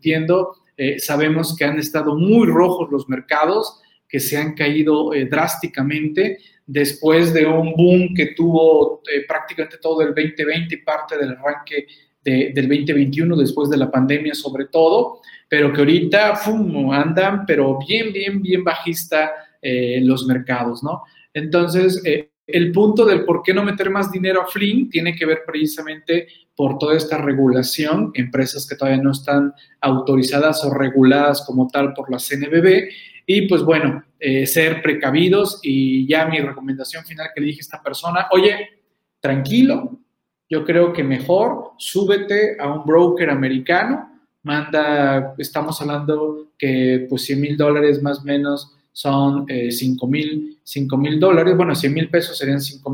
entiendo, eh, sabemos que han estado muy rojos los mercados, que se han caído eh, drásticamente después de un boom que tuvo eh, prácticamente todo el 2020 y parte del arranque del 2021, después de la pandemia sobre todo, pero que ahorita andan, pero bien, bien, bien bajista los mercados, ¿no? Entonces, el punto del por qué no meter más dinero a Flynn tiene que ver precisamente por toda esta regulación, empresas que todavía no están autorizadas o reguladas como tal por la CNBB. Y pues bueno, eh, ser precavidos y ya mi recomendación final que le dije a esta persona, oye, tranquilo, yo creo que mejor súbete a un broker americano, manda, estamos hablando que pues 100 mil dólares más o menos son eh, 5 mil dólares, bueno, 100 mil pesos serían 5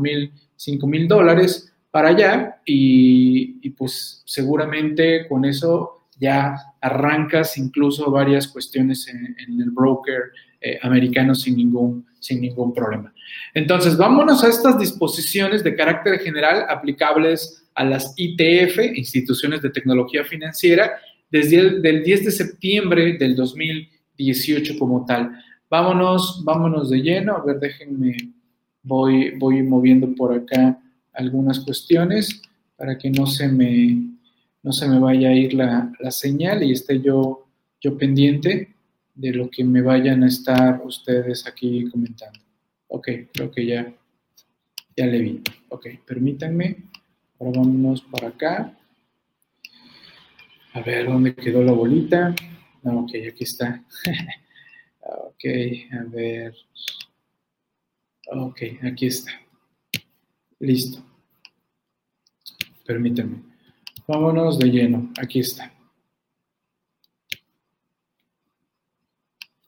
mil dólares para allá y, pues seguramente con eso ya arrancas incluso varias cuestiones en, el broker eh, americano sin ningún, sin ningún problema. Entonces, vámonos a estas disposiciones de carácter general aplicables a las ITF, instituciones de tecnología financiera, desde el del 10 de septiembre del 2018 como tal. Vámonos, vámonos de lleno. A ver, déjenme, voy, voy moviendo por acá algunas cuestiones para que no se me, no se me vaya a ir la, señal y esté yo, yo pendiente de lo que me vayan a estar ustedes aquí comentando. Ok, creo que ya, ya le vi. Ok, permítanme. Ahora vámonos para acá. A ver, ¿dónde quedó la bolita? No, ok, aquí está. Ok, a ver. Ok, aquí está. Listo. Permíteme. Vámonos de lleno. Aquí está.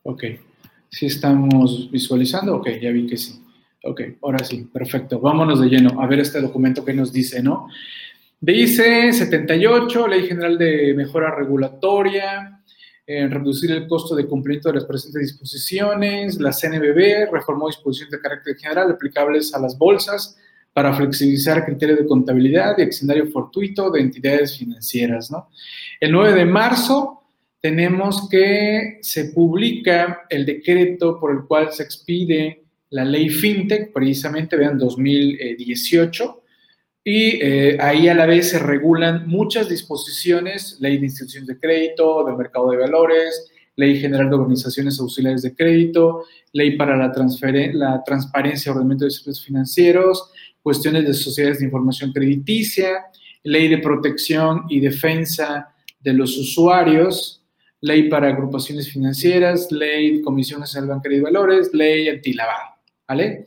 Ok. ¿Sí estamos visualizando? Ok, ya vi que sí. Ok, ahora sí, perfecto. Vámonos de lleno a ver este documento que nos dice, ¿no? Dice 78, Ley General de Mejora Regulatoria, reducir el costo de cumplimiento de las presentes disposiciones. La CNBB reformó disposiciones de carácter general aplicables a las bolsas para flexibilizar criterios de contabilidad y escenario fortuito de entidades financieras. El 9 de marzo tenemos que se publica el decreto por el cual se expide la ley FinTech, precisamente, vean, 2018, y eh, ahí a la vez se regulan muchas disposiciones, ley de instituciones de crédito, del mercado de valores, ley general de organizaciones auxiliares de crédito, ley para la, la transparencia ordenamiento de servicios financieros, cuestiones de sociedades de información crediticia, ley de protección y defensa de los usuarios, ley para agrupaciones financieras, ley de comisiones el banco de valores, ley antilavado, ¿vale?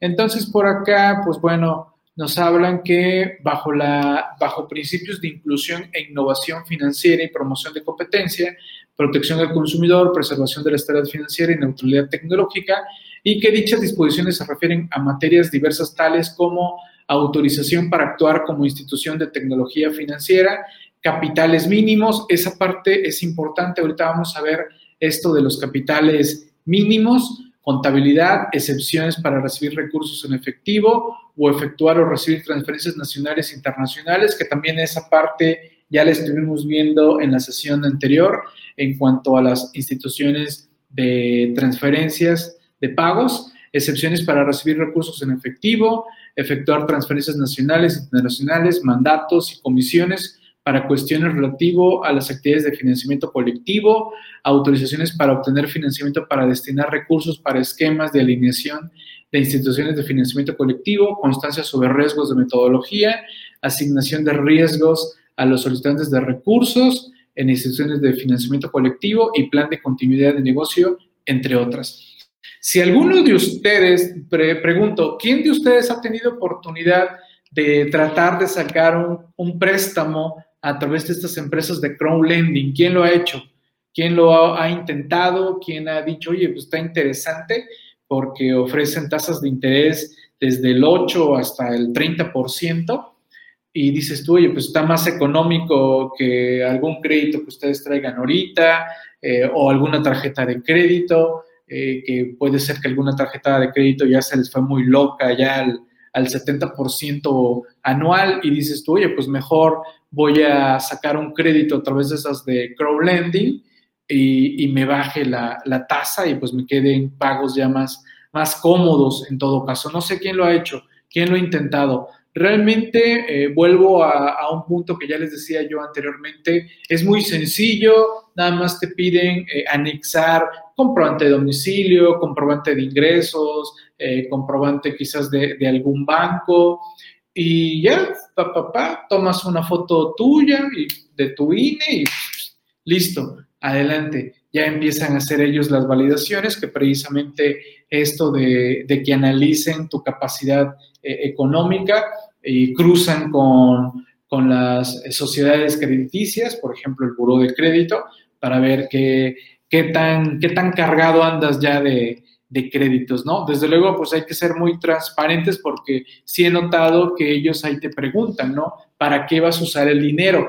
Entonces, por acá, pues bueno, nos hablan que bajo, la, bajo principios de inclusión e innovación financiera y promoción de competencia, protección del consumidor, preservación de la estabilidad financiera y neutralidad tecnológica, y que dichas disposiciones se refieren a materias diversas tales como autorización para actuar como institución de tecnología financiera, capitales mínimos, esa parte es importante, ahorita vamos a ver esto de los capitales mínimos, contabilidad, excepciones para recibir recursos en efectivo o efectuar o recibir transferencias nacionales e internacionales, que también esa parte ya la estuvimos viendo en la sesión anterior en cuanto a las instituciones de transferencias de pagos, excepciones para recibir recursos en efectivo, efectuar transferencias nacionales, internacionales, mandatos y comisiones para cuestiones relativo a las actividades de financiamiento colectivo, autorizaciones para obtener financiamiento para destinar recursos para esquemas de alineación de instituciones de financiamiento colectivo, constancia sobre riesgos de metodología, asignación de riesgos a los solicitantes de recursos en instituciones de financiamiento colectivo y plan de continuidad de negocio, entre otras. Si alguno de ustedes, pregunto, ¿quién de ustedes ha tenido oportunidad de tratar de sacar un, un préstamo a través de estas empresas de crowdlending. ¿Quién lo ha hecho? ¿Quién lo ha, intentado? ¿Quién ha dicho, oye, pues está interesante porque ofrecen tasas de interés desde el 8 hasta el 30%? Y dices tú, oye, pues está más económico que algún crédito que ustedes traigan ahorita eh, o alguna tarjeta de crédito, eh, que puede ser que alguna tarjeta de crédito ya se les fue muy loca, ya al, al 70% anual y dices tú, oye, pues mejor voy a sacar un crédito a través de esas de crowdlending y, y me baje la, la, tasa y pues me queden pagos ya más, más cómodos en todo caso. No sé quién lo ha hecho, quién lo ha intentado. Realmente eh, vuelvo a, un punto que ya les decía yo anteriormente, es muy sencillo, nada más te piden eh, anexar comprobante de domicilio, comprobante de ingresos, eh, comprobante quizás de, de, algún banco y ya, pa, pa, pa, tomas una foto tuya y de tu INE y listo, adelante. Ya empiezan a hacer ellos las validaciones, que precisamente esto de, de que analicen tu capacidad eh, económica y cruzan con, con las sociedades crediticias, por ejemplo, el buró de crédito, para ver qué, qué, tan, qué tan cargado andas ya de, de créditos, ¿no? Desde luego, pues hay que ser muy transparentes porque sí he notado que ellos ahí te preguntan, ¿no? ¿Para qué vas a usar el dinero?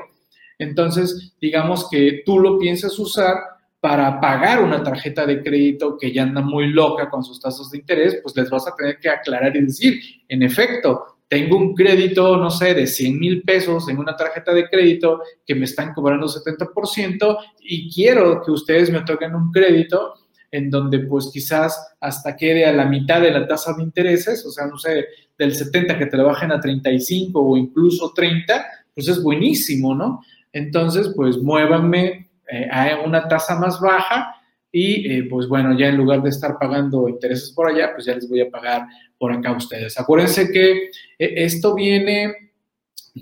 Entonces, digamos que tú lo piensas usar para pagar una tarjeta de crédito que ya anda muy loca con sus tasas de interés, pues les vas a tener que aclarar y decir, en efecto, tengo un crédito, no sé, de 100 mil pesos en una tarjeta de crédito que me están cobrando 70% y quiero que ustedes me otorguen un crédito en donde pues quizás hasta quede a la mitad de la tasa de intereses, o sea, no sé, del 70 que te lo bajen a 35 o incluso 30, pues es buenísimo, ¿no? Entonces, pues muévanme eh, a una tasa más baja y eh, pues bueno, ya en lugar de estar pagando intereses por allá, pues ya les voy a pagar por acá a ustedes. Acuérdense que eh, esto viene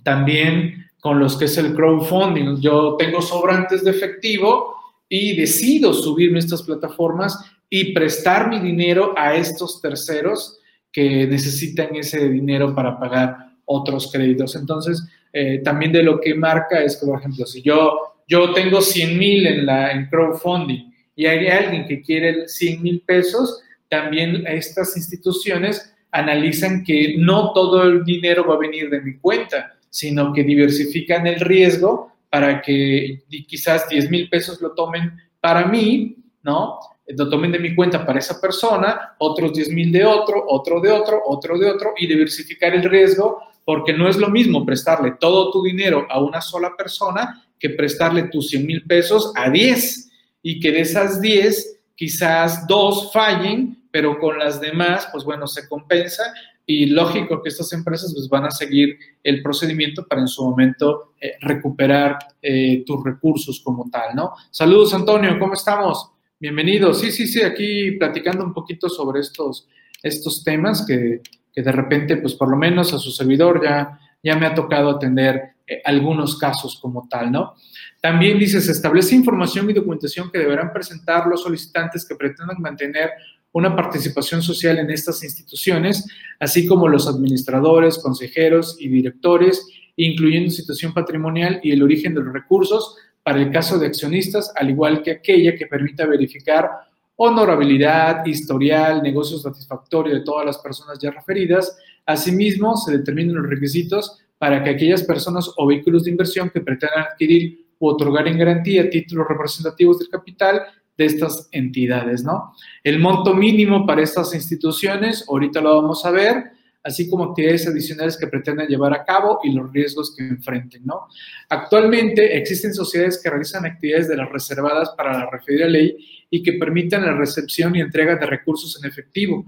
también con los que es el crowdfunding. Yo tengo sobrantes de efectivo y decido subirme a estas plataformas y prestar mi dinero a estos terceros que necesitan ese dinero para pagar otros créditos. Entonces, eh, también de lo que marca es que, por ejemplo, si yo, yo tengo 100 mil en, la, en crowdfunding y hay alguien que quiere 100 mil pesos, también estas instituciones analizan que no todo el dinero va a venir de mi cuenta, sino que diversifican el riesgo para que quizás 10 mil pesos lo tomen para mí, ¿no? Lo tomen de mi cuenta para esa persona, otros 10 mil de otro, otro de otro, otro de otro, y diversificar el riesgo, porque no es lo mismo prestarle todo tu dinero a una sola persona que prestarle tus 100 mil pesos a 10 y que de esas 10 quizás dos fallen, pero con las demás, pues bueno, se compensa y lógico que estas empresas pues, van a seguir el procedimiento para en su momento eh, recuperar eh, tus recursos como tal, ¿no? Saludos, Antonio, ¿cómo estamos? Bienvenido. Sí, sí, sí, aquí platicando un poquito sobre estos, estos temas que, que de repente, pues por lo menos a su servidor ya, ya me ha tocado atender eh, algunos casos como tal, ¿no? También dice, se establece información y documentación que deberán presentar los solicitantes que pretendan mantener una participación social en estas instituciones, así como los administradores, consejeros y directores, incluyendo situación patrimonial y el origen de los recursos para el caso de accionistas, al igual que aquella que permita verificar honorabilidad, historial, negocio satisfactorio de todas las personas ya referidas. Asimismo, se determinan los requisitos para que aquellas personas o vehículos de inversión que pretendan adquirir u otorgar en garantía títulos representativos del capital de estas entidades, ¿no? El monto mínimo para estas instituciones, ahorita lo vamos a ver, así como actividades adicionales que pretenden llevar a cabo y los riesgos que enfrenten, ¿no? Actualmente existen sociedades que realizan actividades de las reservadas para la referida ley y que permitan la recepción y entrega de recursos en efectivo,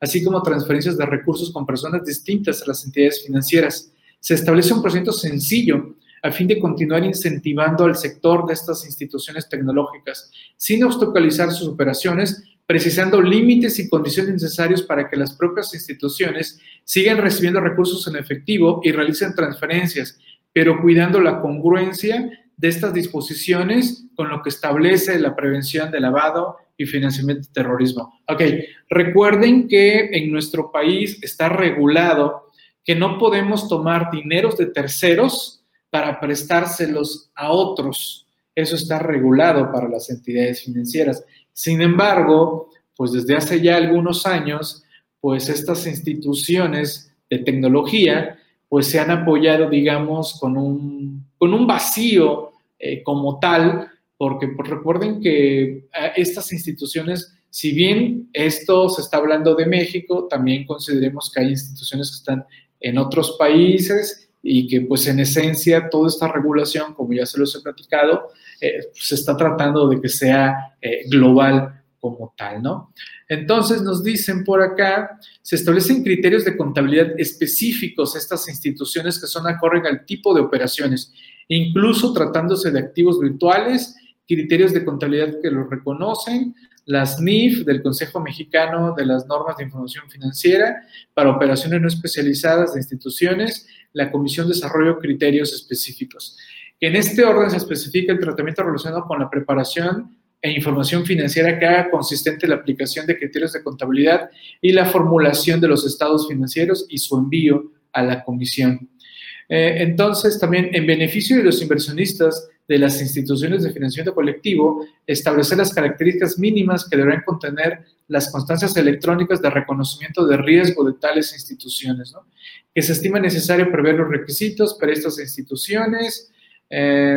así como transferencias de recursos con personas distintas a las entidades financieras. Se establece un procedimiento sencillo a fin de continuar incentivando al sector de estas instituciones tecnológicas, sin obstaculizar sus operaciones, precisando límites y condiciones necesarios para que las propias instituciones sigan recibiendo recursos en efectivo y realicen transferencias, pero cuidando la congruencia de estas disposiciones con lo que establece la prevención de lavado y financiamiento de terrorismo. Ok, recuerden que en nuestro país está regulado que no podemos tomar dineros de terceros para prestárselos a otros. Eso está regulado para las entidades financieras. Sin embargo, pues desde hace ya algunos años, pues estas instituciones de tecnología, pues se han apoyado, digamos, con un, con un vacío eh, como tal, porque pues, recuerden que eh, estas instituciones, si bien esto se está hablando de México, también consideremos que hay instituciones que están en otros países y que pues en esencia toda esta regulación, como ya se los he platicado, eh, se está tratando de que sea eh, global como tal, ¿no? Entonces nos dicen por acá, se establecen criterios de contabilidad específicos a estas instituciones que son acorde al tipo de operaciones, incluso tratándose de activos virtuales, criterios de contabilidad que los reconocen, las NIF del Consejo Mexicano de las Normas de Información Financiera para operaciones no especializadas de instituciones, la Comisión de Desarrollo Criterios Específicos. En este orden se especifica el tratamiento relacionado con la preparación e información financiera que haga consistente la aplicación de criterios de contabilidad y la formulación de los estados financieros y su envío a la comisión. Eh, entonces, también en beneficio de los inversionistas de las instituciones de financiamiento colectivo, establecer las características mínimas que deberán contener las constancias electrónicas de reconocimiento de riesgo de tales instituciones, que se estima necesario prever los requisitos para estas instituciones, eh,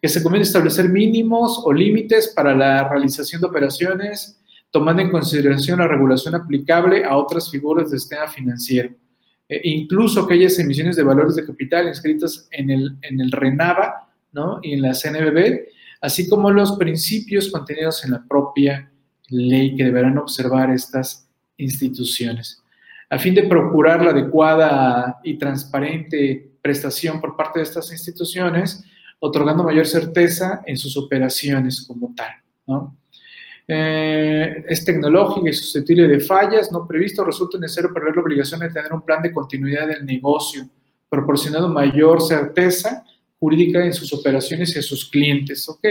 que se conviene establecer mínimos o límites para la realización de operaciones, tomando en consideración la regulación aplicable a otras figuras del sistema financiero. E incluso aquellas emisiones de valores de capital inscritas en el, en el RENAVA ¿no? y en la CNBB, así como los principios contenidos en la propia ley que deberán observar estas instituciones. A fin de procurar la adecuada y transparente prestación por parte de estas instituciones, otorgando mayor certeza en sus operaciones como tal. ¿no? Eh, es tecnológica y susceptible de fallas no previsto, resulta necesario perder la obligación de tener un plan de continuidad del negocio, proporcionando mayor certeza jurídica en sus operaciones y a sus clientes. ¿Ok?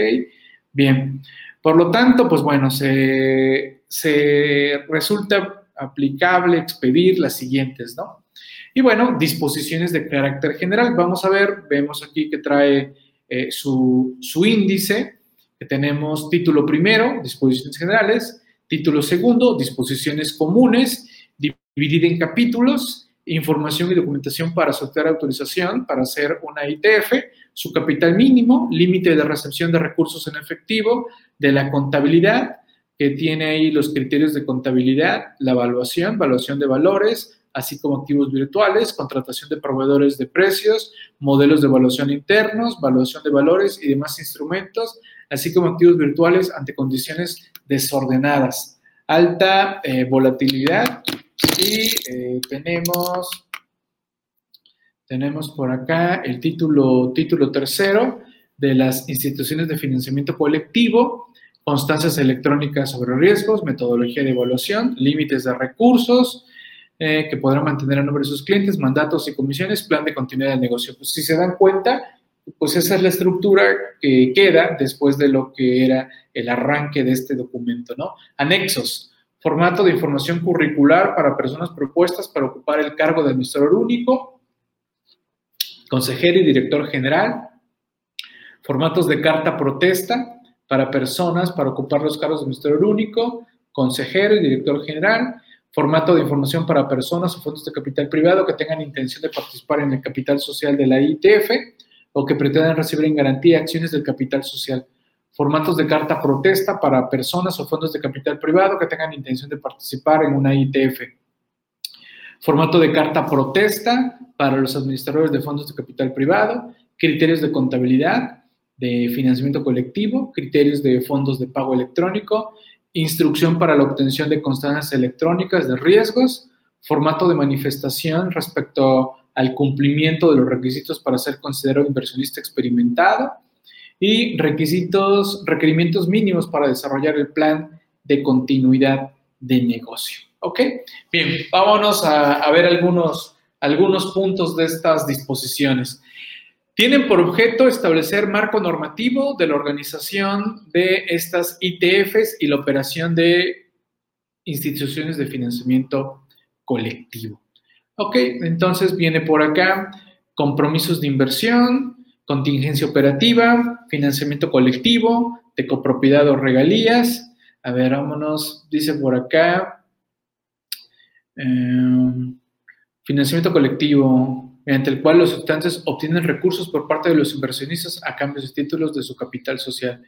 Bien. Por lo tanto, pues bueno, se, se resulta aplicable expedir las siguientes, ¿no? Y bueno, disposiciones de carácter general. Vamos a ver, vemos aquí que trae eh, su, índice, que tenemos título primero, disposiciones generales, título segundo, disposiciones comunes, dividida en capítulos, información y documentación para solicitar autorización para hacer una ITF, su capital mínimo, límite de recepción de recursos en efectivo, de la contabilidad, que tiene ahí los criterios de contabilidad, la evaluación, evaluación de valores, así como activos virtuales, contratación de proveedores de precios, modelos de evaluación internos, evaluación de valores y demás instrumentos, así como activos virtuales ante condiciones desordenadas, alta eh, volatilidad. Y eh, tenemos, tenemos por acá el título, título tercero de las instituciones de financiamiento colectivo, constancias electrónicas sobre riesgos, metodología de evaluación, límites de recursos, eh, que podrán mantener a nombre de sus clientes, mandatos y comisiones, plan de continuidad del negocio. Pues si se dan cuenta, pues esa es la estructura que queda después de lo que era el arranque de este documento, ¿no? Anexos, formato de información curricular para personas propuestas para ocupar el cargo de administrador único, consejero y director general, formatos de carta protesta para personas para ocupar los cargos de administrador único, consejero y director general, formato de información para personas o fondos de capital privado que tengan intención de participar en el capital social de la ITF o que pretendan recibir en garantía acciones del capital social. Formatos de carta protesta para personas o fondos de capital privado que tengan intención de participar en una ITF. Formato de carta protesta para los administradores de fondos de capital privado. Criterios de contabilidad, de financiamiento colectivo, criterios de fondos de pago electrónico, instrucción para la obtención de constancias electrónicas de riesgos, formato de manifestación respecto al cumplimiento de los requisitos para ser considerado inversionista experimentado y requisitos, requerimientos mínimos para desarrollar el plan de continuidad de negocio. ¿Ok? Bien, vámonos a, ver algunos, algunos puntos de estas disposiciones. Tienen por objeto establecer marco normativo de la organización de estas ITFs y la operación de instituciones de financiamiento colectivo. Ok, entonces viene por acá compromisos de inversión, contingencia operativa, financiamiento colectivo, de copropiedad o regalías. A ver, vámonos, dice por acá, eh, financiamiento colectivo, mediante el cual los sustantes obtienen recursos por parte de los inversionistas a cambio de títulos de su capital social.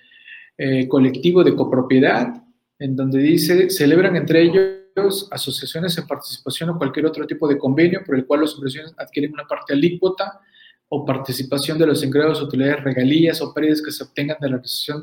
Eh, colectivo de copropiedad, en donde dice, celebran entre ellos asociaciones en participación o cualquier otro tipo de convenio por el cual los inversiones adquieren una parte alícuota o participación de los ingresos, utilidades, regalías o pérdidas que se obtengan de la realización